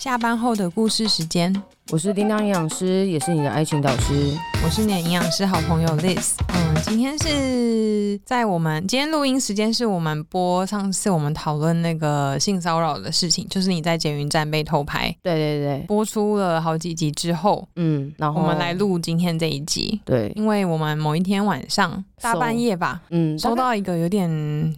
下班后的故事时间，我是叮当营养师，也是你的爱情导师。我是你的营养师好朋友 Liz。嗯，今天是在我们今天录音时间，是我们播上次我们讨论那个性骚扰的事情，就是你在捷运站被偷拍。对对对，播出了好几集之后，嗯，然后我们来录今天这一集。对，因为我们某一天晚上大半夜吧，嗯，收到一个有点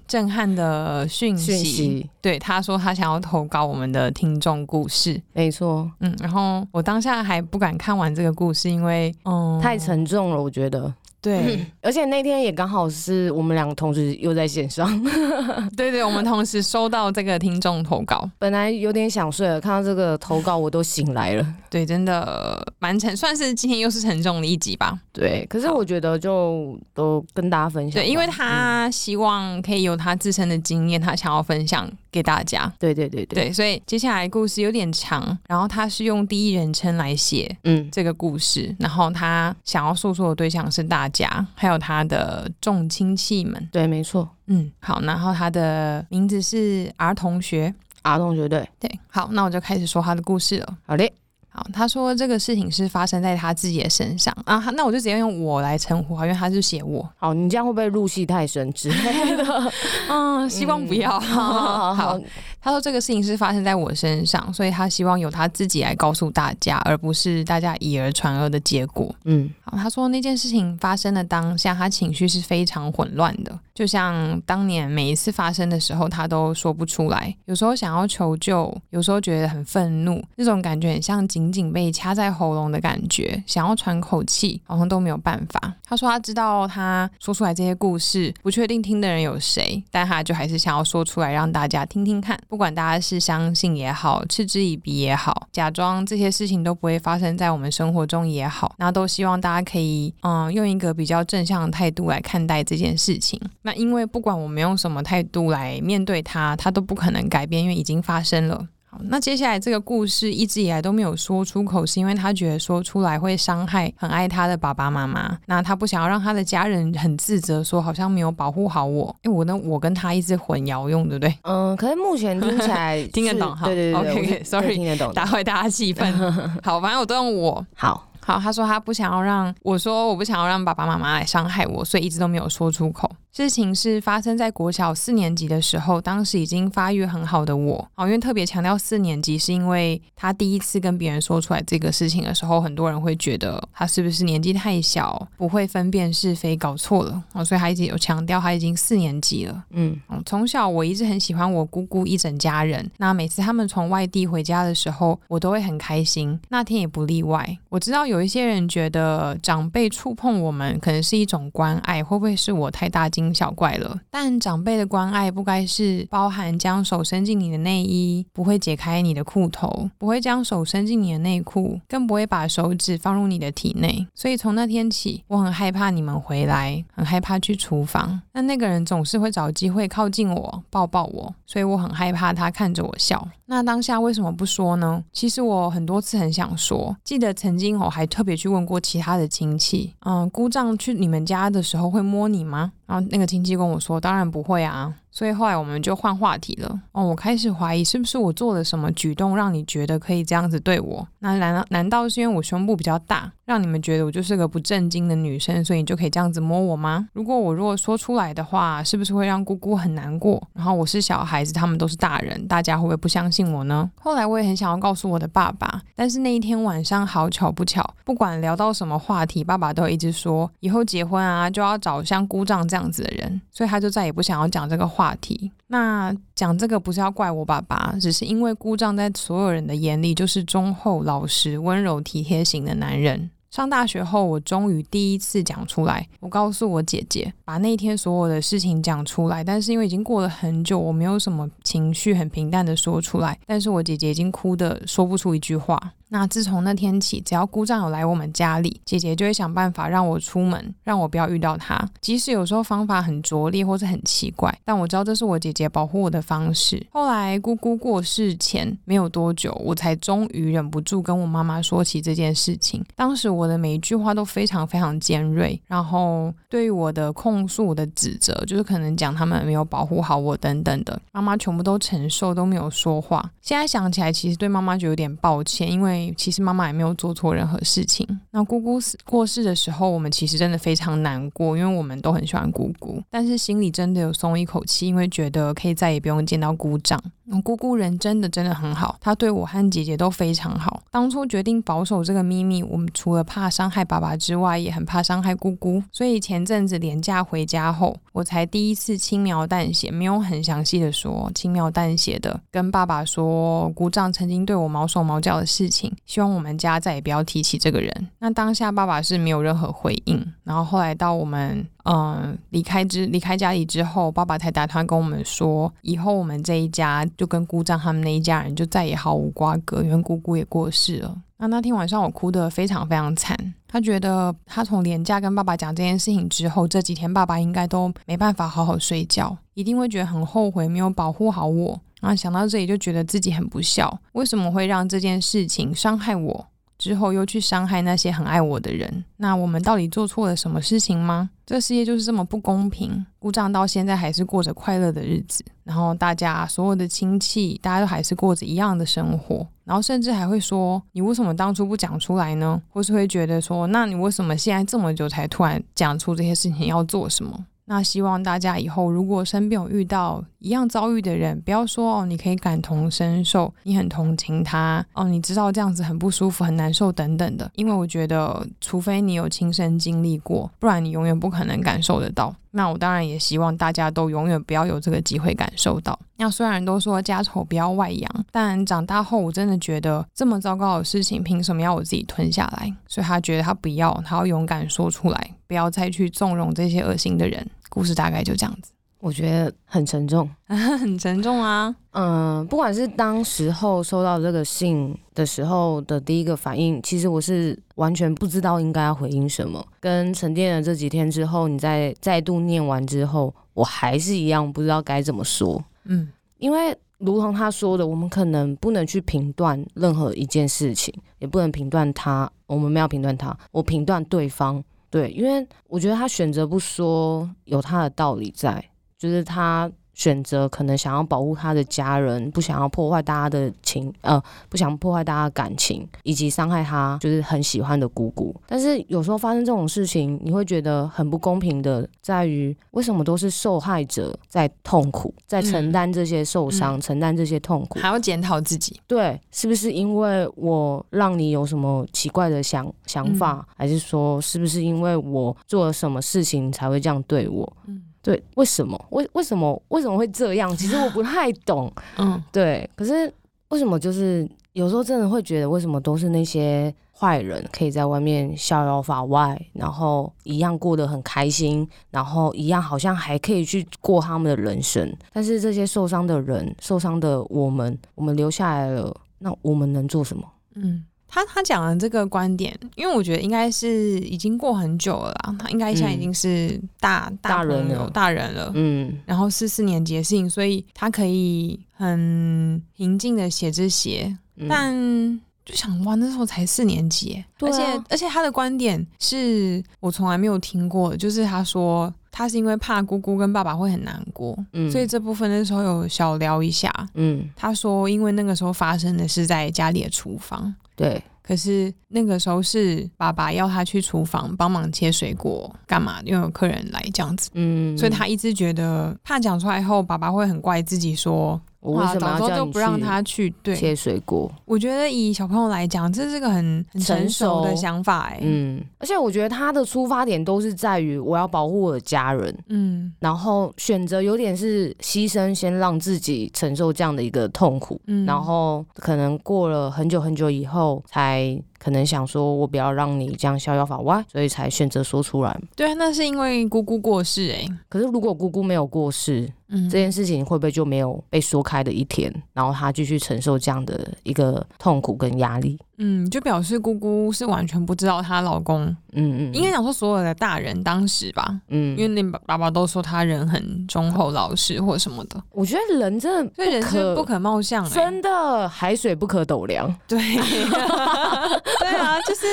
震撼的讯息。讯息对，他说他想要投稿我们的听众故事。没错，嗯，然后我当现在还不敢看完这个故事，因为嗯，太沉重了，我觉得。对、嗯，而且那天也刚好是我们两个同时又在线上。对对，我们同时收到这个听众投稿，本来有点想睡了，看到这个投稿我都醒来了。对，真的蛮沉，算是今天又是沉重的一集吧。对，可是我觉得就都跟大家分享。对，因为他希望可以有他自身的经验，他想要分享给大家。对对对对，对，所以接下来故事有点长，然后他是用第一人称来写，嗯，这个故事，嗯、然后他想要诉说的对象是大家，还有他的众亲戚们。对，没错，嗯，好，然后他的名字是 R 同学，R 同学，对对，好，那我就开始说他的故事了。好嘞。好，他说这个事情是发生在他自己的身上啊，那我就直接用我来称呼，因为他是写我。好，你这样会不会入戏太深之类的？嗯，希望不要。嗯、好，好，好，好。他说这个事情是发生在我身上，所以他希望由他自己来告诉大家，而不是大家以讹传讹的结果。嗯，好。他说那件事情发生的当下，他情绪是非常混乱的，就像当年每一次发生的时候，他都说不出来。有时候想要求救，有时候觉得很愤怒，那种感觉很像紧紧被掐在喉咙的感觉，想要喘口气，好像都没有办法。他说他知道他说出来这些故事，不确定听的人有谁，但他就还是想要说出来，让大家听听看。不管大家是相信也好，嗤之以鼻也好，假装这些事情都不会发生在我们生活中也好，那都希望大家可以嗯用一个比较正向的态度来看待这件事情。那因为不管我们用什么态度来面对它，它都不可能改变，因为已经发生了。那接下来这个故事一直以来都没有说出口，是因为他觉得说出来会伤害很爱他的爸爸妈妈。那他不想要让他的家人很自责，说好像没有保护好我。因为我呢，我跟他一直混淆用，对不对？嗯，可是目前听起来 听得懂哈。对对对，OK，Sorry，听得懂，打坏大家气氛。好，反正我都用我。好。好，他说他不想要让我说，我不想要让爸爸妈妈来伤害我，所以一直都没有说出口。事情是发生在国小四年级的时候，当时已经发育很好的我，哦，因为特别强调四年级，是因为他第一次跟别人说出来这个事情的时候，很多人会觉得他是不是年纪太小，不会分辨是非，搞错了，哦，所以他一直有强调他已经四年级了。嗯，从小我一直很喜欢我姑姑一整家人，那每次他们从外地回家的时候，我都会很开心，那天也不例外。我知道。有一些人觉得长辈触碰我们可能是一种关爱，会不会是我太大惊小怪了？但长辈的关爱不该是包含将手伸进你的内衣，不会解开你的裤头，不会将手伸进你的内裤，更不会把手指放入你的体内。所以从那天起，我很害怕你们回来，很害怕去厨房。那那个人总是会找机会靠近我，抱抱我，所以我很害怕他看着我笑。那当下为什么不说呢？其实我很多次很想说，记得曾经我还。特别去问过其他的亲戚，嗯，姑丈去你们家的时候会摸你吗？然后那个亲戚跟我说，当然不会啊。所以后来我们就换话题了。哦，我开始怀疑是不是我做了什么举动让你觉得可以这样子对我？那难道难道是因为我胸部比较大，让你们觉得我就是个不正经的女生，所以你就可以这样子摸我吗？如果我如果说出来的话，是不是会让姑姑很难过？然后我是小孩子，他们都是大人，大家会不会不相信我呢？后来我也很想要告诉我的爸爸，但是那一天晚上好巧不巧，不管聊到什么话题，爸爸都一直说以后结婚啊就要找像姑丈这样子的人，所以他就再也不想要讲这个话话题。那讲这个不是要怪我爸爸，只是因为姑丈在所有人的眼里就是忠厚老实、温柔体贴型的男人。上大学后，我终于第一次讲出来，我告诉我姐姐，把那天所有的事情讲出来。但是因为已经过了很久，我没有什么情绪，很平淡的说出来。但是我姐姐已经哭的说不出一句话。那自从那天起，只要姑丈有来我们家里，姐姐就会想办法让我出门，让我不要遇到他。即使有时候方法很拙劣或是很奇怪，但我知道这是我姐姐保护我的方式。后来姑姑过世前没有多久，我才终于忍不住跟我妈妈说起这件事情。当时我的每一句话都非常非常尖锐，然后对于我的控诉、我的指责，就是可能讲他们没有保护好我等等的，妈妈全部都承受，都没有说话。现在想起来，其实对妈妈就有点抱歉，因为其实妈妈也没有做错任何事情。那姑姑过世的时候，我们其实真的非常难过，因为我们都很喜欢姑姑，但是心里真的有松一口气，因为觉得可以再也不用见到姑丈。姑姑人真的真的很好，她对我和姐姐都非常好。当初决定保守这个秘密，我们除了怕伤害爸爸之外，也很怕伤害姑姑。所以前阵子连假回家后，我才第一次轻描淡写，没有很详细的说，轻描淡写的跟爸爸说姑丈曾经对我毛手毛脚的事情，希望我们家再也不要提起这个人。那当下爸爸是没有任何回应，然后后来到我们。嗯，离开之离开家里之后，爸爸才打算跟我们说，以后我们这一家就跟姑丈他们那一家人就再也毫无瓜葛，因为姑姑也过世了。那那天晚上我哭得非常非常惨，他觉得他从廉价跟爸爸讲这件事情之后，这几天爸爸应该都没办法好好睡觉，一定会觉得很后悔没有保护好我。然后想到这里就觉得自己很不孝，为什么会让这件事情伤害我？之后又去伤害那些很爱我的人，那我们到底做错了什么事情吗？这世界就是这么不公平。姑丈到现在还是过着快乐的日子，然后大家所有的亲戚，大家都还是过着一样的生活，然后甚至还会说：“你为什么当初不讲出来呢？”或是会觉得说：“那你为什么现在这么久才突然讲出这些事情要做什么？”那希望大家以后如果身边有遇到一样遭遇的人，不要说哦，你可以感同身受，你很同情他哦，你知道这样子很不舒服、很难受等等的。因为我觉得，除非你有亲身经历过，不然你永远不可能感受得到。那我当然也希望大家都永远不要有这个机会感受到。那虽然都说家丑不要外扬，但长大后我真的觉得这么糟糕的事情，凭什么要我自己吞下来？所以他觉得他不要，他要勇敢说出来，不要再去纵容这些恶心的人。故事大概就这样子，我觉得很沉重，很沉重啊。嗯，不管是当时候收到这个信的时候的第一个反应，其实我是完全不知道应该要回应什么。跟沉淀了这几天之后，你再再度念完之后，我还是一样不知道该怎么说。嗯，因为如同他说的，我们可能不能去评断任何一件事情，也不能评断他，我们没有评断他，我评断对方。对，因为我觉得他选择不说，有他的道理在，就是他。选择可能想要保护他的家人，不想要破坏大家的情，呃，不想破坏大家的感情，以及伤害他就是很喜欢的姑姑。但是有时候发生这种事情，你会觉得很不公平的，在于为什么都是受害者在痛苦，在承担这些受伤，嗯、承担这些痛苦，还要检讨自己。对，是不是因为我让你有什么奇怪的想想法，嗯、还是说是不是因为我做了什么事情才会这样对我？嗯。对，为什么？为为什么？为什么会这样？其实我不太懂。嗯，对。可是为什么？就是有时候真的会觉得，为什么都是那些坏人可以在外面逍遥法外，然后一样过得很开心，然后一样好像还可以去过他们的人生。但是这些受伤的人，受伤的我们，我们留下来了，那我们能做什么？嗯。他他讲的这个观点，因为我觉得应该是已经过很久了啦，他应该现在已经是大、嗯、大人了，大人了，嗯，然后是四年级的事情，所以他可以很平静的写这些，嗯、但就想哇，那时候才四年级，而且而且他的观点是我从来没有听过的，就是他说他是因为怕姑姑跟爸爸会很难过，嗯，所以这部分那时候有小聊一下，嗯，他说因为那个时候发生的是在家里的厨房。对，可是那个时候是爸爸要他去厨房帮忙切水果，干嘛？因为有客人来这样子，嗯，所以他一直觉得怕讲出来后，爸爸会很怪自己说。我为什么要就不让他去对切水果？我觉得以小朋友来讲，这是个很很成熟的想法哎。嗯，而且我觉得他的出发点都是在于我要保护我的家人。嗯，然后选择有点是牺牲，先让自己承受这样的一个痛苦。嗯，然后可能过了很久很久以后才。可能想说我不要让你这样逍遥法外，所以才选择说出来。对啊，那是因为姑姑过世哎、欸。可是如果姑姑没有过世，嗯，这件事情会不会就没有被说开的一天？然后她继续承受这样的一个痛苦跟压力？嗯，就表示姑姑是完全不知道她老公，嗯嗯，应该讲说所有的大人当时吧，嗯，因为那爸爸都说他人很忠厚老实或什么的。我觉得人真的，所以人生不可貌相、欸，真的海水不可斗量。对，对啊，就是。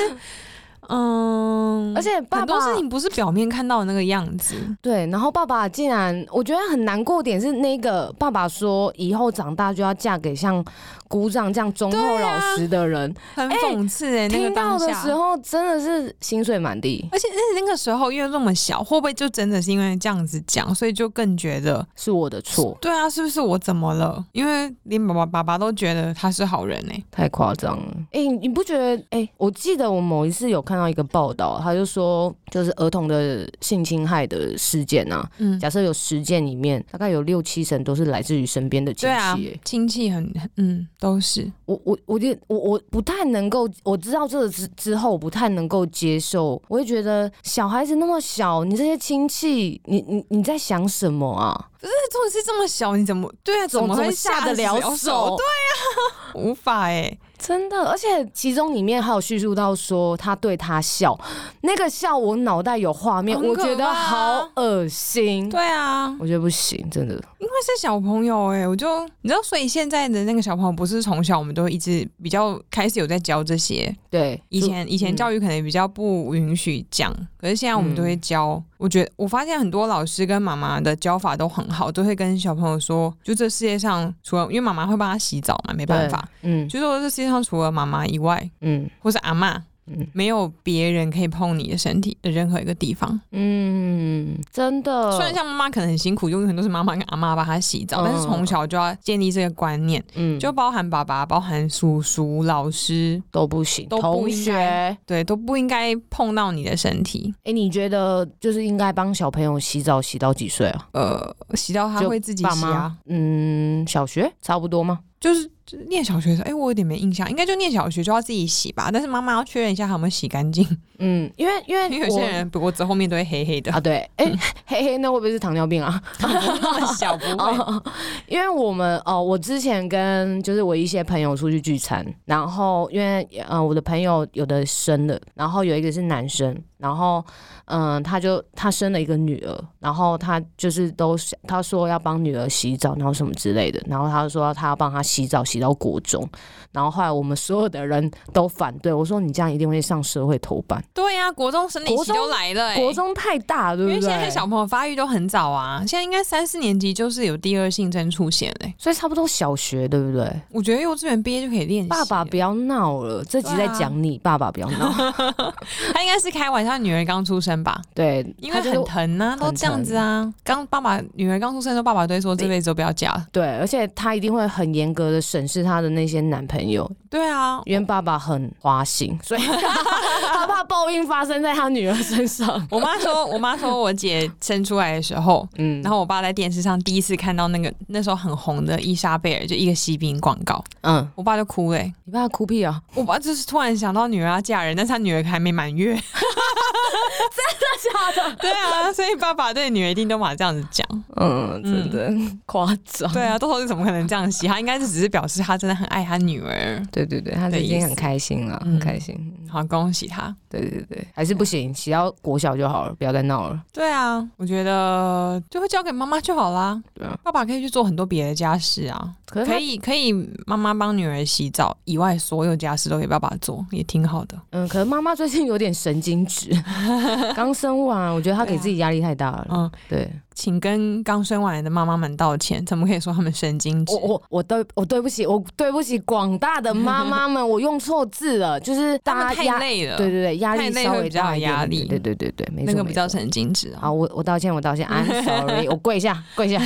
嗯，而且爸爸很多事情不是表面看到的那个样子。对，然后爸爸竟然，我觉得很难过点是那个爸爸说，以后长大就要嫁给像姑丈这样忠厚老实的人，啊、很讽刺哎、欸。那个到的时候真的是心碎满地，而且那那个时候因为那么小，会不会就真的是因为这样子讲，所以就更觉得是我的错？对啊，是不是我怎么了？因为连爸爸爸爸都觉得他是好人哎、欸，太夸张了。哎、欸，你不觉得？哎、欸，我记得我某一次有看到一个报道，他就说，就是儿童的性侵害的事件啊，嗯，假设有十件里面，大概有六七成都是来自于身边的亲戚、欸，对啊，亲戚很，嗯，都是。我我我觉得我我不太能够，我知道这个之之后，不太能够接受。我会觉得小孩子那么小，你这些亲戚，你你你在想什么啊？不是，重点是这么小，你怎么对啊？怎么会下得了手？对啊，无法哎、欸。真的，而且其中里面还有叙述到说他对他笑，那个笑我脑袋有画面，我觉得好恶心。对啊，我觉得不行，真的。因为是小朋友哎、欸，我就你知道，所以现在的那个小朋友不是从小我们都一直比较开始有在教这些。对，以前以前教育可能比较不允许讲，嗯、可是现在我们都会教。嗯、我觉得我发现很多老师跟妈妈的教法都很好，都会跟小朋友说，就这世界上除了因为妈妈会帮他洗澡嘛，没办法，嗯，就说这世界上除了妈妈以外，嗯，或是阿嬷。嗯，没有别人可以碰你的身体的任何一个地方。嗯，真的。虽然像妈妈可能很辛苦，因为很多是妈妈跟阿妈帮她洗澡，嗯、但是从小就要建立这个观念。嗯，就包含爸爸、包含叔叔、老师都不行，都不应该，对，都不应该碰到你的身体。哎，你觉得就是应该帮小朋友洗澡洗到几岁啊？呃，洗到他会自己洗啊？嗯，小学差不多吗？就是。念小学的时候，哎、欸，我有点没印象，应该就念小学就要自己洗吧。但是妈妈要确认一下，有没有洗干净。嗯，因为因为因为有些人脖子后面都会黑黑的啊。对，哎、欸，黑黑那会不会是糖尿病啊？小不会、哦。因为我们哦，我之前跟就是我一些朋友出去聚餐，然后因为呃我的朋友有的生了，然后有一个是男生，然后嗯、呃、他就他生了一个女儿，然后他就是都他说要帮女儿洗澡，然后什么之类的，然后他说他要帮他洗澡洗。到国中，然后后来我们所有的人都反对我说：“你这样一定会上社会头版。”对呀、啊，国中生理期都来了、欸，国中太大，对不对？因为现在小朋友发育都很早啊，现在应该三四年级就是有第二性征出现嘞、欸，所以差不多小学，对不对？我觉得幼稚园毕业就可以练习。爸爸不要闹了，这集在讲你，啊、爸爸不要闹。他应该是开玩笑，女儿刚出生吧？对，因为很疼啊，都这样子啊。刚爸爸女儿刚出生的时候，爸爸都会说这辈子都不要嫁。对，而且他一定会很严格的审视她的那些男朋友，对啊，因为爸爸很花心，所以 他怕报应发生在他女儿身上。我妈说，我妈说我姐生出来的时候，嗯，然后我爸在电视上第一次看到那个那时候很红的伊莎贝尔，就一个喜饼广告，嗯，我爸就哭嘞、欸，你爸哭屁啊？我爸就是突然想到女儿要嫁人，但是他女儿还没满月。真的假的？对啊，所以爸爸对女儿一定都嘛这样子讲。嗯，真的夸张。对啊，豆豆是怎么可能这样洗？他应该是只是表示他真的很爱他女儿。对对对，他已经很开心了，很开心。好，恭喜他。对对对，还是不行，洗到国小就好了，不要再闹了。对啊，我觉得就会交给妈妈就好啦。对啊，爸爸可以去做很多别的家事啊。可可以可以，妈妈帮女儿洗澡以外，所有家事都给爸爸做，也挺好的。嗯，可能妈妈最近有点神经质，刚生完，我觉得他给自己压力太大了。嗯，对，请跟刚生完的妈妈们道歉，怎么可以说他们神经质？我我我对我对不起，我对不起广大的妈妈们，我用错字了，就是大家太累了。对对对，压力稍微比较压力。对对对对，没错，那个比较神经质。好，我我道歉，我道歉，I'm sorry，我跪下跪下。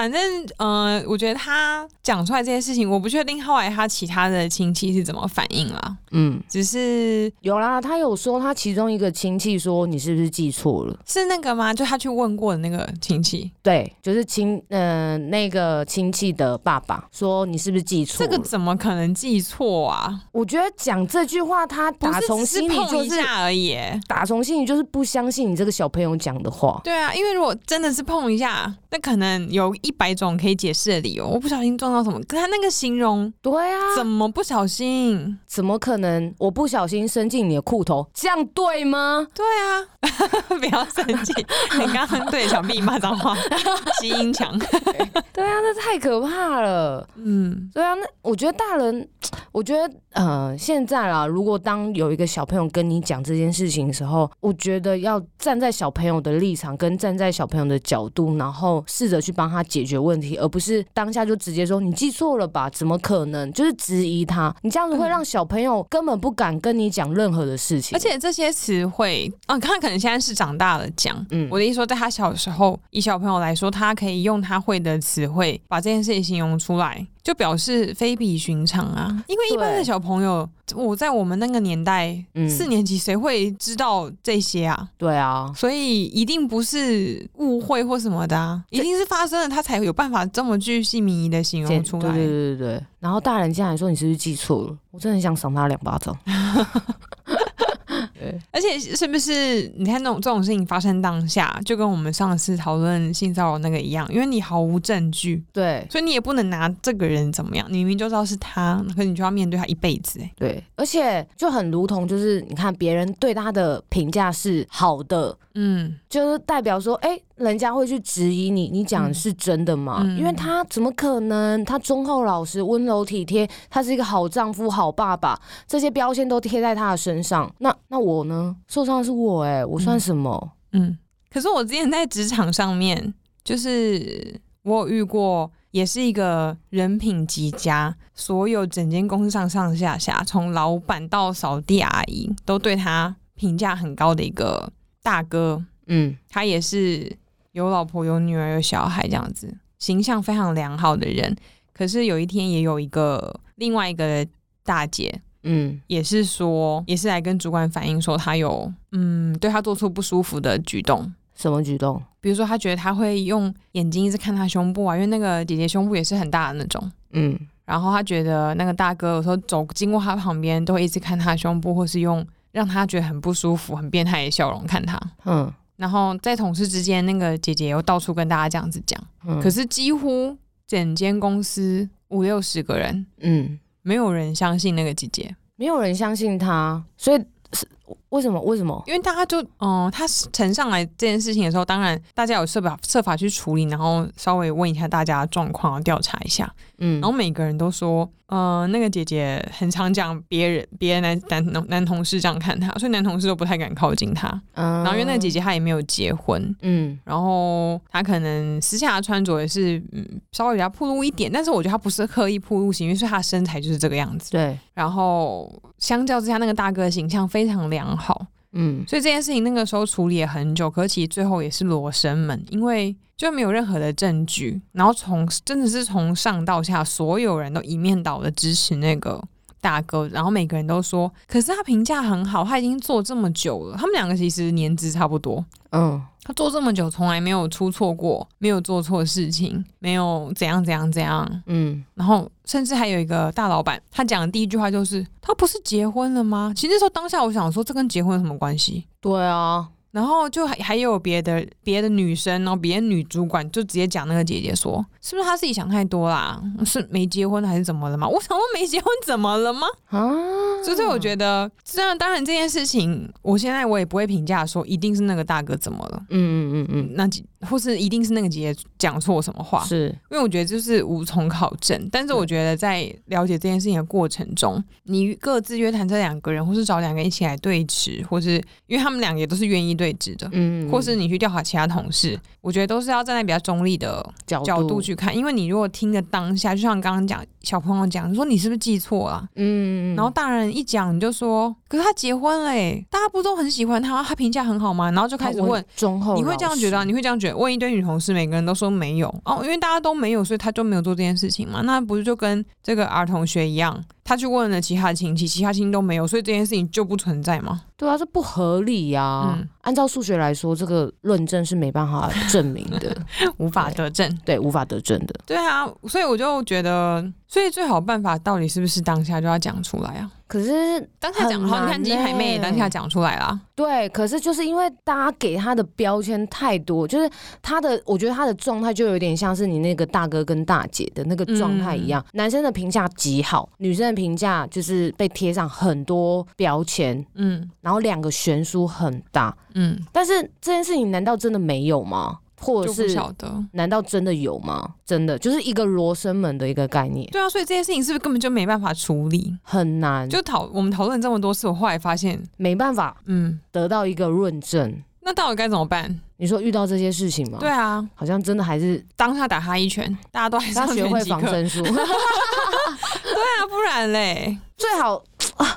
反正呃，我觉得他讲出来这件事情，我不确定后来他其他的亲戚是怎么反应啦。嗯，只是有啦，他有说他其中一个亲戚说，你是不是记错了？是那个吗？就他去问过的那个亲戚？对，就是亲呃那个亲戚的爸爸说，你是不是记错了？这个怎么可能记错啊？我觉得讲这句话，他打从心里就是，而已，打从心里就是不相信你这个小朋友讲的话。对啊，因为如果真的是碰一下，那可能有一百种可以解释的理由。我不小心撞到什么，可他那个形容，对啊，怎么不小心？怎么可能？我不小心伸进你的裤头，这样对吗？对啊，不要生气，你刚刚对小 B 骂脏话，基因强。对啊，那太可怕了。嗯，对啊，那我觉得大人，我觉得呃，现在啦，如果当有一个小朋友跟你讲这件事情的时候，我觉得要站在小朋友的立场，跟站在小朋友的角度，然后试着去帮他解决问题，而不是当下就直接说你记错了吧？怎么可能？就是质疑他，你这样子会让小朋友根本不敢跟你讲任何的事情。而且这些词汇，啊，他可能现在是长大了讲。嗯，我的意思说，在他小时候，以小朋友来说，他可以用他会的词汇把这件事情形容出来。就表示非比寻常啊！因为一般的小朋友，我在我们那个年代，嗯、四年级谁会知道这些啊？对啊，所以一定不是误会或什么的啊，一定是发生了，他才有办法这么具细靡遗的形容出来。对对对对，然后大人竟然说：“你是不是记错了？”我真的很想赏他两巴掌。而且是不是你看那种这种事情发生当下，就跟我们上次讨论性骚扰那个一样，因为你毫无证据，对，所以你也不能拿这个人怎么样。你明明就知道是他，可是你就要面对他一辈子，哎，对。而且就很如同，就是你看别人对他的评价是好的，嗯，就是代表说，哎、欸，人家会去质疑你，你讲的是真的吗？嗯、因为他怎么可能？他忠厚老实、温柔体贴，他是一个好丈夫、好爸爸，这些标签都贴在他的身上。那那我呢？受伤的是我、欸，哎，我算什么？嗯，嗯。可是我之前在职场上面，就是我有遇过。也是一个人品极佳，所有整间公司上上下下，从老板到扫地阿姨，都对他评价很高的一个大哥。嗯，他也是有老婆、有女儿、有小孩这样子，形象非常良好的人。可是有一天，也有一个另外一个大姐，嗯，也是说，也是来跟主管反映说，他有嗯对他做出不舒服的举动。什么举动？比如说，他觉得他会用眼睛一直看他胸部啊，因为那个姐姐胸部也是很大的那种。嗯，然后他觉得那个大哥有时候走经过他旁边，都会一直看他胸部，或是用让他觉得很不舒服、很变态的笑容看他。嗯，然后在同事之间，那个姐姐又到处跟大家这样子讲。嗯，可是几乎整间公司五六十个人，嗯，没有人相信那个姐姐，没有人相信她，所以。是为什么？为什么？因为大家就嗯、呃，他呈上来这件事情的时候，当然大家有设法设法去处理，然后稍微问一下大家的状况，调查一下。嗯，然后每个人都说，呃，那个姐姐很常讲别人，别人男男男同事这样看她，所以男同事都不太敢靠近她。嗯，然后因为那个姐姐她也没有结婚，嗯，然后她可能私下的穿着也是嗯稍微比较暴露一点，但是我觉得她不是刻意暴露型，因为她的身材就是这个样子。对，然后相较之下，那个大哥的形象非常良好。嗯，所以这件事情那个时候处理了很久，可是其实最后也是罗生门，因为就没有任何的证据，然后从真的是从上到下，所有人都一面倒的支持那个大哥，然后每个人都说，可是他评价很好，他已经做这么久了，他们两个其实年资差不多，嗯。他做这么久，从来没有出错过，没有做错事情，没有怎样怎样怎样，嗯，然后甚至还有一个大老板，他讲的第一句话就是：“他不是结婚了吗？”其实那时候当下我想说，这跟结婚有什么关系？对啊。然后就还还有别的别的女生，然后别的女主管就直接讲那个姐姐说，是不是她自己想太多啦？是没结婚还是怎么了嘛？我想问没结婚怎么了吗？啊！所以我觉得，虽然当然这件事情，我现在我也不会评价说一定是那个大哥怎么了。嗯嗯嗯嗯，那或是一定是那个姐姐讲错什么话？是因为我觉得就是无从考证。但是我觉得在了解这件事情的过程中，你各自约谈这两个人，或是找两个人一起来对峙，或是因为他们两个也都是愿意。对峙的，嗯，或是你去调查其他同事，我觉得都是要站在比较中立的角度，角度。去看，因为你如果听的当下，就像刚刚讲小朋友讲，你说你是不是记错了？嗯，然后大人一讲你就说，可是他结婚了，大家不都很喜欢他，他评价很好吗？然后就开始问忠厚，你会这样觉得？你会这样觉得？问一堆女同事，每个人都说没有哦，因为大家都没有，所以他就没有做这件事情嘛？那不是就跟这个儿同学一样？他去问了其他亲戚，其他亲戚都没有，所以这件事情就不存在吗？对啊，这不合理呀、啊！嗯、按照数学来说，这个论证是没办法证明的，无法得证。对，无法得证的。对啊，所以我就觉得，所以最好办法到底是不是当下就要讲出来啊？可是当下讲，好，你看金海妹也当下讲出来了。对，可是就是因为大家给他的标签太多，就是他的，我觉得他的状态就有点像是你那个大哥跟大姐的那个状态一样。嗯、男生的评价极好，女生的评价就是被贴上很多标签，嗯，然后两个悬殊很大，嗯。但是这件事情难道真的没有吗？或者是晓得？难道真的有吗？真的就是一个罗生门的一个概念。对啊，所以这件事情是不是根本就没办法处理？很难。就讨我们讨论这么多次，我后来发现没办法，嗯，得到一个论证。那到底该怎么办？你说遇到这些事情吗？对啊，好像真的还是当下打他一拳，大家都还是要学会防身术。对啊，不然嘞，最好。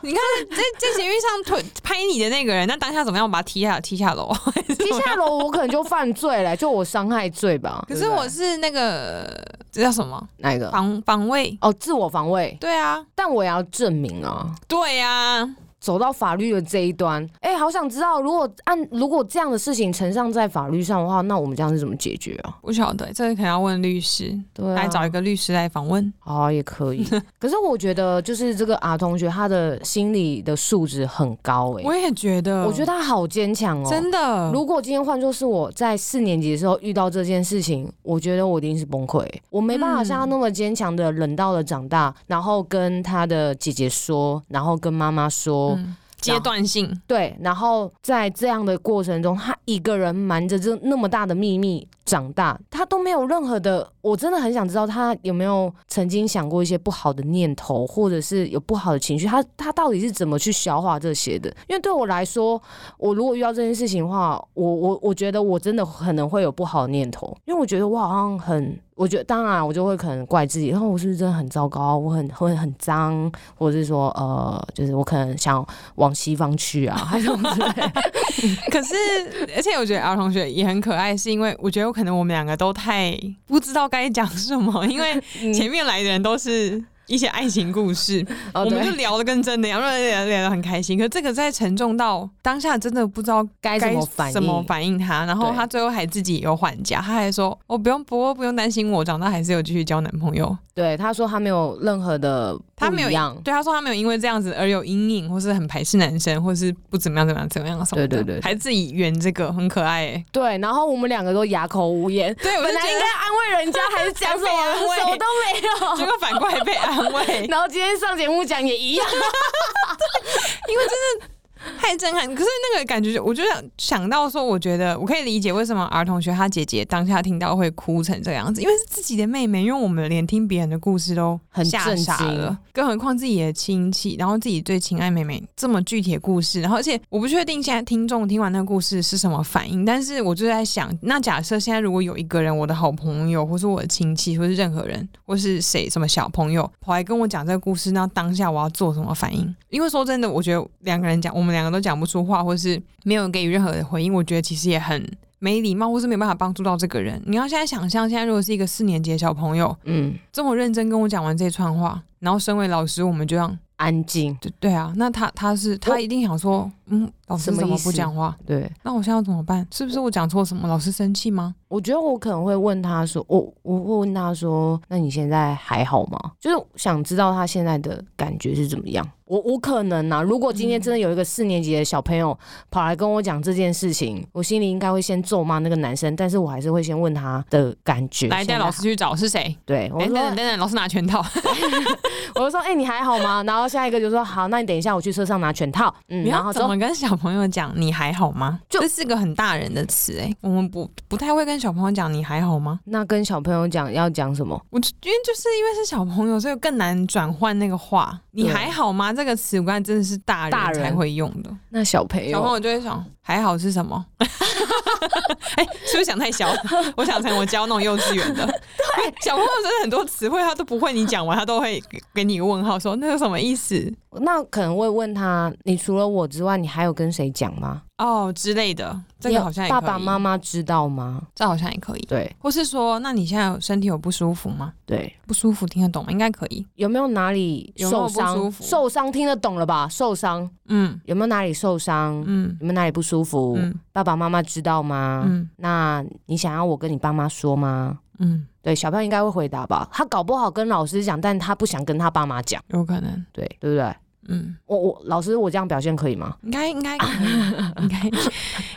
你看，在在捷运上推拍你的那个人，那当下怎么样？我把他踢下踢下楼，踢下楼我可能就犯罪了，就我伤害罪吧。可是我是那个这叫什么？哪一个？防防卫？哦，自我防卫。对啊，但我也要证明啊。对呀。走到法律的这一端，哎、欸，好想知道，如果按如果这样的事情呈上在法律上的话，那我们这样是怎么解决啊？不晓得，这个可能要问律师，对、啊，来找一个律师来访问，好、啊，也可以。可是我觉得，就是这个啊同学，他的心理的素质很高、欸，哎，我也觉得，我觉得他好坚强哦，真的。如果今天换作是我在四年级的时候遇到这件事情，我觉得我一定是崩溃，我没办法像他那么坚强的忍到了长大，嗯、然后跟他的姐姐说，然后跟妈妈说。阶段性。对，然后在这样的过程中，他一个人瞒着这那么大的秘密长大，他都没有任何的。我真的很想知道他有没有曾经想过一些不好的念头，或者是有不好的情绪，他他到底是怎么去消化这些的？因为对我来说，我如果遇到这件事情的话，我我我觉得我真的可能会有不好的念头，因为我觉得我好像很。我觉得当然，我就会可能怪自己，然后我是不是真的很糟糕？我很会很脏，或者是说呃，就是我可能想往西方去啊，还是什么之类。可是，而且我觉得 R 同学也很可爱，是因为我觉得可能我们两个都太不知道该讲什么，因为 前面来的人都是。一些爱情故事，我们就聊的跟真的一样，聊聊得很开心。可是这个在沉重到当下，真的不知道该怎么反应，怎么反应他。然后他最后还自己有缓颊，他还说：“我不用，不过不用担心，我长大还是有继续交男朋友。”对，他说他没有任何的，他没有对他说他没有因为这样子而有阴影，或是很排斥男生，或是不怎么样怎么样怎么样什么的。对对对，还自己圆这个很可爱哎。对，然后我们两个都哑口无言。对，我本来应该安慰人家，还是讲什么？什么都没有，结果反过来被安慰。然后。今天上节目讲也一样，因为真的。太震撼！可是那个感觉，我就想想到说，我觉得我可以理解为什么儿童学他姐姐当下听到会哭成这样子，因为是自己的妹妹，因为我们连听别人的故事都很吓傻了，更何况自己的亲戚，然后自己最亲爱妹妹这么具体的故事，然后而且我不确定现在听众听完那个故事是什么反应，但是我就在想，那假设现在如果有一个人，我的好朋友，或是我的亲戚，或是任何人，或是谁什么小朋友跑来跟我讲这个故事，那当下我要做什么反应？因为说真的，我觉得两个人讲，我们。两个都讲不出话，或是没有给予任何的回应，我觉得其实也很没礼貌，或是没办法帮助到这个人。你要现在想象，现在如果是一个四年级的小朋友，嗯，这么认真跟我讲完这串话，然后身为老师，我们就要安静。对对啊，那他他是他一定想说，嗯，老师怎么不讲话？对，那我现在要怎么办？是不是我讲错什么？老师生气吗？我觉得我可能会问他说，我我会问他说，那你现在还好吗？就是想知道他现在的感觉是怎么样。我我可能呐、啊，如果今天真的有一个四年级的小朋友跑来跟我讲这件事情，我心里应该会先咒骂那个男生，但是我还是会先问他的感觉。来带老师去找是谁？对，我说等等等等，老师拿拳套。我就说，哎、欸，你还好吗？然后下一个就说，好，那你等一下，我去车上拿拳套。嗯，然后怎么跟小朋友讲你还好吗？就这是个很大人的词哎、欸，我们不不太会跟小朋友讲你还好吗？那跟小朋友讲要讲什么？我因为就是因为是小朋友，所以更难转换那个话。你还好吗？这个词我刚才真的是大人才会用的。那小朋友，小朋友就会想，还好是什么？哎、欸，是不是想太小？我想成我教那种幼稚园的。对，小朋友真的很多词汇他都不会，你讲完他都会给你一个问号，说那是什么意思？那可能会问他，你除了我之外，你还有跟谁讲吗？哦之类的，这个好像也可以。爸爸妈妈知道吗？这好像也可以。对，或是说，那你现在有身体有不舒服吗？对，不舒服听得懂吗？应该可以。有没有哪里受伤？受伤听得懂了吧？受伤，嗯，有没有哪里受伤？嗯，有没有哪里不舒服？嗯，爸爸妈妈知道吗？嗯，那你想要我跟你爸妈说吗？嗯，对，小朋友应该会回答吧？他搞不好跟老师讲，但他不想跟他爸妈讲，有可能，对，对不对？嗯，我我老师，我这样表现可以吗？应该应该可以，应该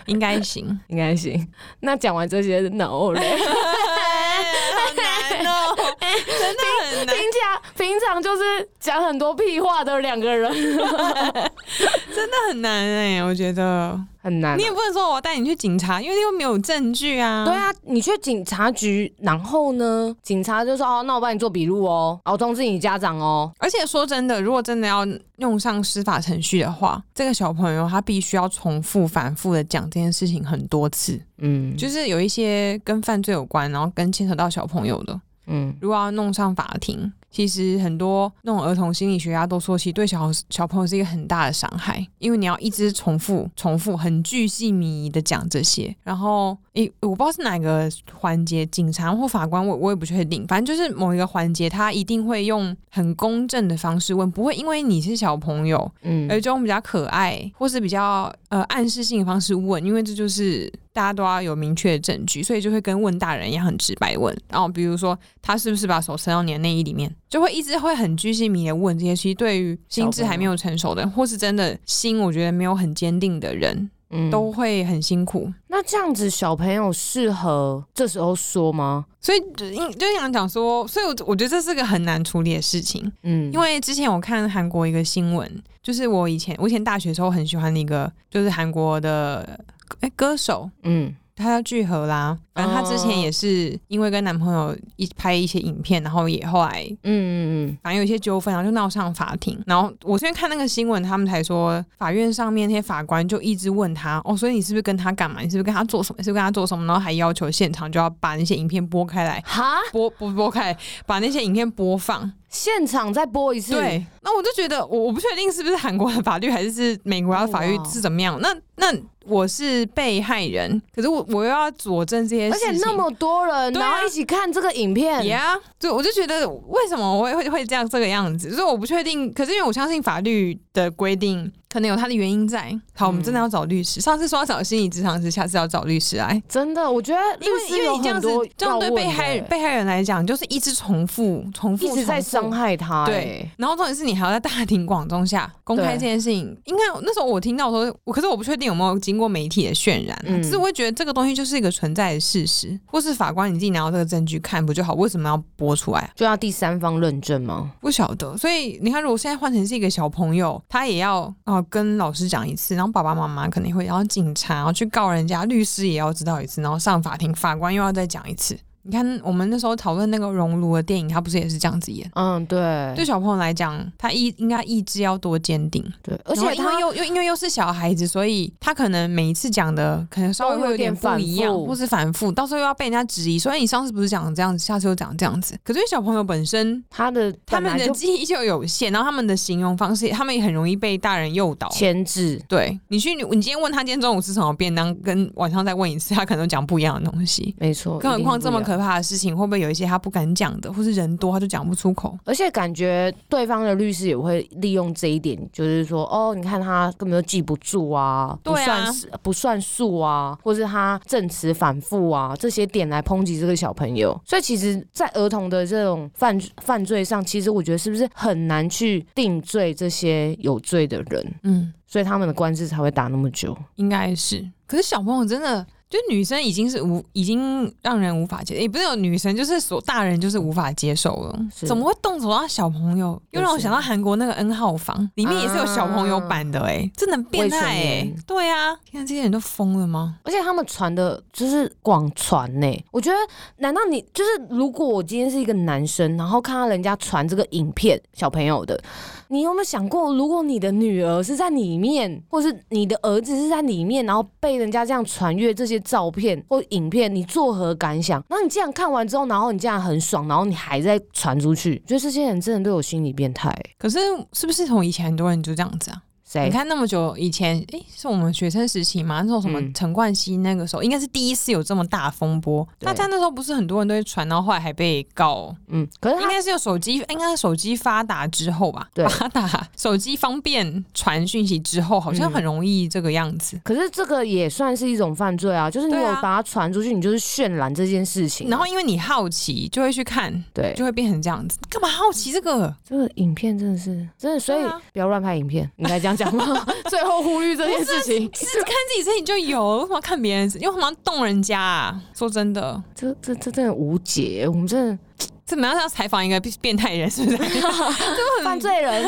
应该行，应该行。那讲完这些，no 嘞，好难哦，真的很难。平常平常就是讲很多屁话的两个人，真的很难哎，我觉得。很难，你也不能说我要带你去警察，因为又没有证据啊。对啊，你去警察局，然后呢，警察就说哦，那我帮你做笔录哦，我通知你家长哦。而且说真的，如果真的要用上司法程序的话，这个小朋友他必须要重复、反复的讲这件事情很多次。嗯，就是有一些跟犯罪有关，然后跟牵扯到小朋友的，嗯，如果要弄上法庭。其实很多那种儿童心理学家都说，其实对小小朋友是一个很大的伤害，因为你要一直重复、重复、很巨细靡遗的讲这些。然后，诶，我不知道是哪个环节，警察或法官，我我也不确定。反正就是某一个环节，他一定会用很公正的方式问，不会因为你是小朋友，嗯，而用比较可爱或是比较呃暗示性的方式问，因为这就是。大家都要有明确的证据，所以就会跟问大人一样很直白问。然后比如说他是不是把手伸到你的内衣里面，就会一直会很巨细靡遗的问这些。其实对于心智还没有成熟的，或是真的心我觉得没有很坚定的人，嗯，都会很辛苦。那这样子小朋友适合这时候说吗？所以就就想讲说，所以我我觉得这是个很难处理的事情。嗯，因为之前我看韩国一个新闻，就是我以前我以前大学的时候很喜欢的一个，就是韩国的。哎，歌手，嗯，他要聚合啦。反正她之前也是因为跟男朋友一拍一些影片，然后也后来，嗯嗯嗯，反正有一些纠纷，然后就闹上法庭。然后我现在看那个新闻，他们才说法院上面那些法官就一直问他，哦，所以你是不是跟他干嘛？你是不是跟他做什么？你是不是跟他做什么？然后还要求现场就要把那些影片拨开来，哈，拨不拨开，把那些影片播放，现场再播一次。对，那我就觉得我我不确定是不是韩国的法律还是是美国的法律是怎么样。那那我是被害人，可是我我又要佐证这些。而且那么多人，然后一起看这个影片，呀、啊，就我就觉得为什么我会会会这样这个样子，所以我不确定。可是因为我相信法律的规定。可能有他的原因在。好，我们真的要找律师。嗯、上次说要找心理咨商师，下次要找律师来。真的，我觉得因为因为你这样子，这样对被害被害人来讲，就是一直重复、重复、一直在伤害他。对。然后重点是你还要在大庭广众下公开这件事情。应该那时候我听到说，可是我不确定有没有经过媒体的渲染。嗯。只是我会觉得这个东西就是一个存在的事实，或是法官你自己拿到这个证据看不就好？为什么要播出来？就要第三方认证吗？不晓得。所以你看，如果现在换成是一个小朋友，他也要啊、要、跟老师讲。一次，然后爸爸妈妈肯定会，然后警察，然后去告人家，律师也要知道一次，然后上法庭，法官又要再讲一次。你看，我们那时候讨论那个《熔炉》的电影，他不是也是这样子演？嗯，对。对小朋友来讲，他意应该意志要多坚定。对，而且因为又又因为又是小孩子，所以他可能每一次讲的可能稍微会有点不一样，或是反复，到时候又要被人家质疑。所以你上次不是讲这样子，下次又讲这样子。可是小朋友本身他的他们的记忆就有限，然后他们的形容方式，他们也很容易被大人诱导牵制。对你去，你今天问他今天中午吃什么便当，跟晚上再问一次，他可能讲不一样的东西。没错，更何况这么可怕的事情会不会？有一些他不敢讲的，或是人多他就讲不出口，而且感觉对方的律师也会利用这一点，就是说，哦，你看他根本就记不住啊，不算是不算数啊，或是他证词反复啊，这些点来抨击这个小朋友。所以其实，在儿童的这种犯犯罪上，其实我觉得是不是很难去定罪这些有罪的人？嗯，所以他们的官司才会打那么久，应该是。可是小朋友真的。就女生已经是无，已经让人无法接受，也不是有女生，就是所大人就是无法接受了。怎么会动手到小朋友？又让我想到韩国那个 N 号房里面也是有小朋友版的、欸，哎、啊，真的变态哎、欸！对啊，现在这些人都疯了吗？而且他们传的就是广传呢。我觉得，难道你就是如果我今天是一个男生，然后看到人家传这个影片，小朋友的。你有没有想过，如果你的女儿是在里面，或是你的儿子是在里面，然后被人家这样传阅这些照片或影片，你作何感想？然后你这样看完之后，然后你这样很爽，然后你还在传出去，觉得这些人真的都有心理变态。可是是不是从以前很多人就这样子啊？你看那么久以前，哎、欸，是我们学生时期嘛？那时候什么陈冠希那个时候，嗯、应该是第一次有这么大风波。大家那时候不是很多人都会传，然后后来还被告。嗯，可是应该是有手机，应该是手机发达之后吧？对，发达手机方便传讯息之后，好像很容易这个样子、嗯。可是这个也算是一种犯罪啊，就是你有把它传出去，你就是渲染这件事情。然后因为你好奇，就会去看，对，就会变成这样子。干嘛好奇这个？这个影片真的是真的，所以不要乱拍影片，应该这样讲。最后呼吁这件事情，其实看自己身体就有，为什么要看别人？因为什么要动人家啊？说真的，这这这真的无解。我们真的怎么样要采访一个变态人，是不是？犯罪人。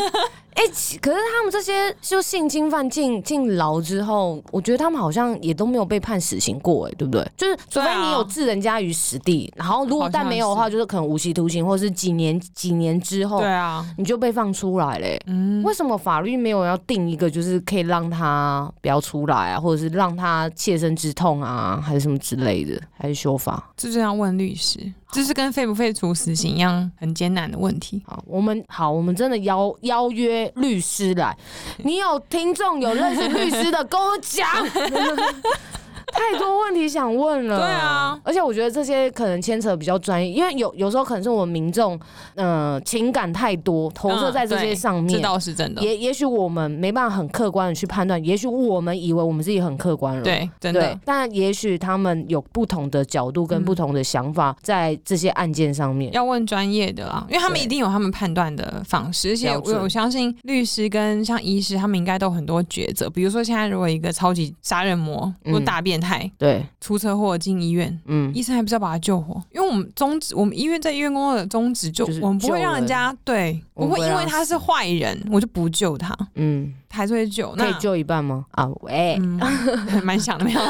哎、欸，可是他们这些就性侵犯进进牢之后，我觉得他们好像也都没有被判死刑过，哎，对不对？就是除非你有置人家于死地，然后如果但没有的话，就是可能无期徒刑，或者是几年几年之后，对啊，你就被放出来嘞。嗯，为什么法律没有要定一个，就是可以让他不要出来啊，或者是让他切身之痛啊，还是什么之类的，还是修法？就这样问律师。这是跟废不废除死刑一样很艰难的问题。好，我们好，我们真的邀邀约律师来。你有听众有认识律师的，跟我讲。太多问题想问了，对啊，而且我觉得这些可能牵扯比较专业，因为有有时候可能是我们民众，呃，情感太多投射在这些上面，这倒是真的。也也许我们没办法很客观的去判断，也许我们以为我们自己很客观了，对，真的。但也许他们有不同的角度跟不同的想法在这些案件上面，要问专业的啦，因为他们一定有他们判断的方式，而且我我相信律师跟像医师，他们应该都有很多抉择。比如说现在如果一个超级杀人魔或大变态。对，出车祸进医院，嗯，医生还不是要把他救活？因为我们宗旨，我们医院在医院工作的宗旨，就我们不会让人家对，不会因为他是坏人，我就不救他，嗯。还是会救，那可以救一半吗？啊，喂，蛮、嗯、想的，没有。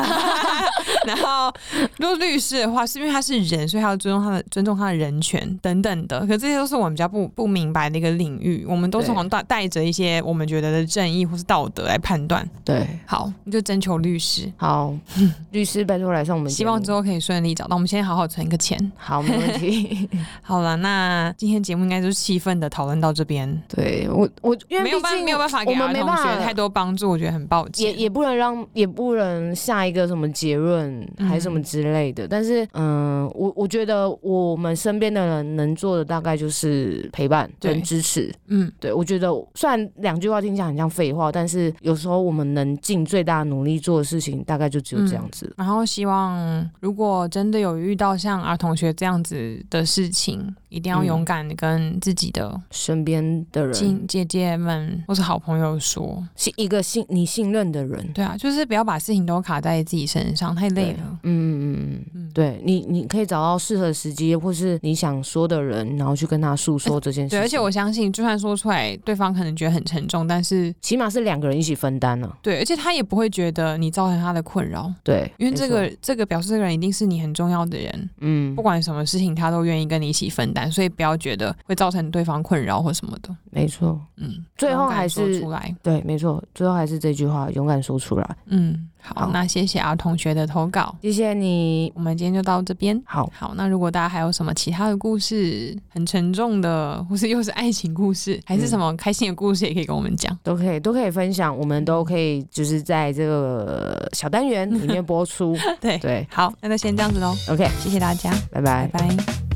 然后，如果律师的话，是因为他是人，所以他要尊重他的尊重他的人权等等的。可这些都是我们比较不不明白的一个领域，我们都是好像带带着一些我们觉得的正义或是道德来判断。对，好，你就征求律师。好，律师拜托来上我们，希望之后可以顺利找到。我们先好好存一个钱。好，没问题。好了，那今天节目应该就是气氛的讨论到这边。对我，我因为没有办没有办法给我们没。学太多帮助，我觉得很抱歉。也也不能让，也不能下一个什么结论，还是什么之类的。嗯、但是，嗯、呃，我我觉得我们身边的人能做的大概就是陪伴跟支持。嗯，对，我觉得虽然两句话听起来很像废话，但是有时候我们能尽最大努力做的事情，大概就只有这样子。嗯、然后希望，如果真的有遇到像儿同学这样子的事情，一定要勇敢的跟自己的身边的人、姐姐们或是好朋友说。是一个信你信任的人，对啊，就是不要把事情都卡在自己身上，太累了。嗯嗯嗯嗯，对你，你可以找到适合的时机，或是你想说的人，然后去跟他诉说这件事情。对，而且我相信，就算说出来，对方可能觉得很沉重，但是起码是两个人一起分担了。对，而且他也不会觉得你造成他的困扰。对，因为这个这个表示这个人一定是你很重要的人。嗯，不管什么事情，他都愿意跟你一起分担，所以不要觉得会造成对方困扰或什么的。没错，嗯，最后还是出来。对。没错，最后还是这句话，勇敢说出来。嗯，好，好，那谢谢 R 同学的投稿，谢谢你。我们今天就到这边。好好，那如果大家还有什么其他的故事，很沉重的，或是又是爱情故事，还是什么开心的故事，也可以跟我们讲，都可以，都可以分享。我们都可以就是在这个小单元里面 播出。对对，好，那就先这样子喽。OK，谢谢大家，拜拜，拜拜。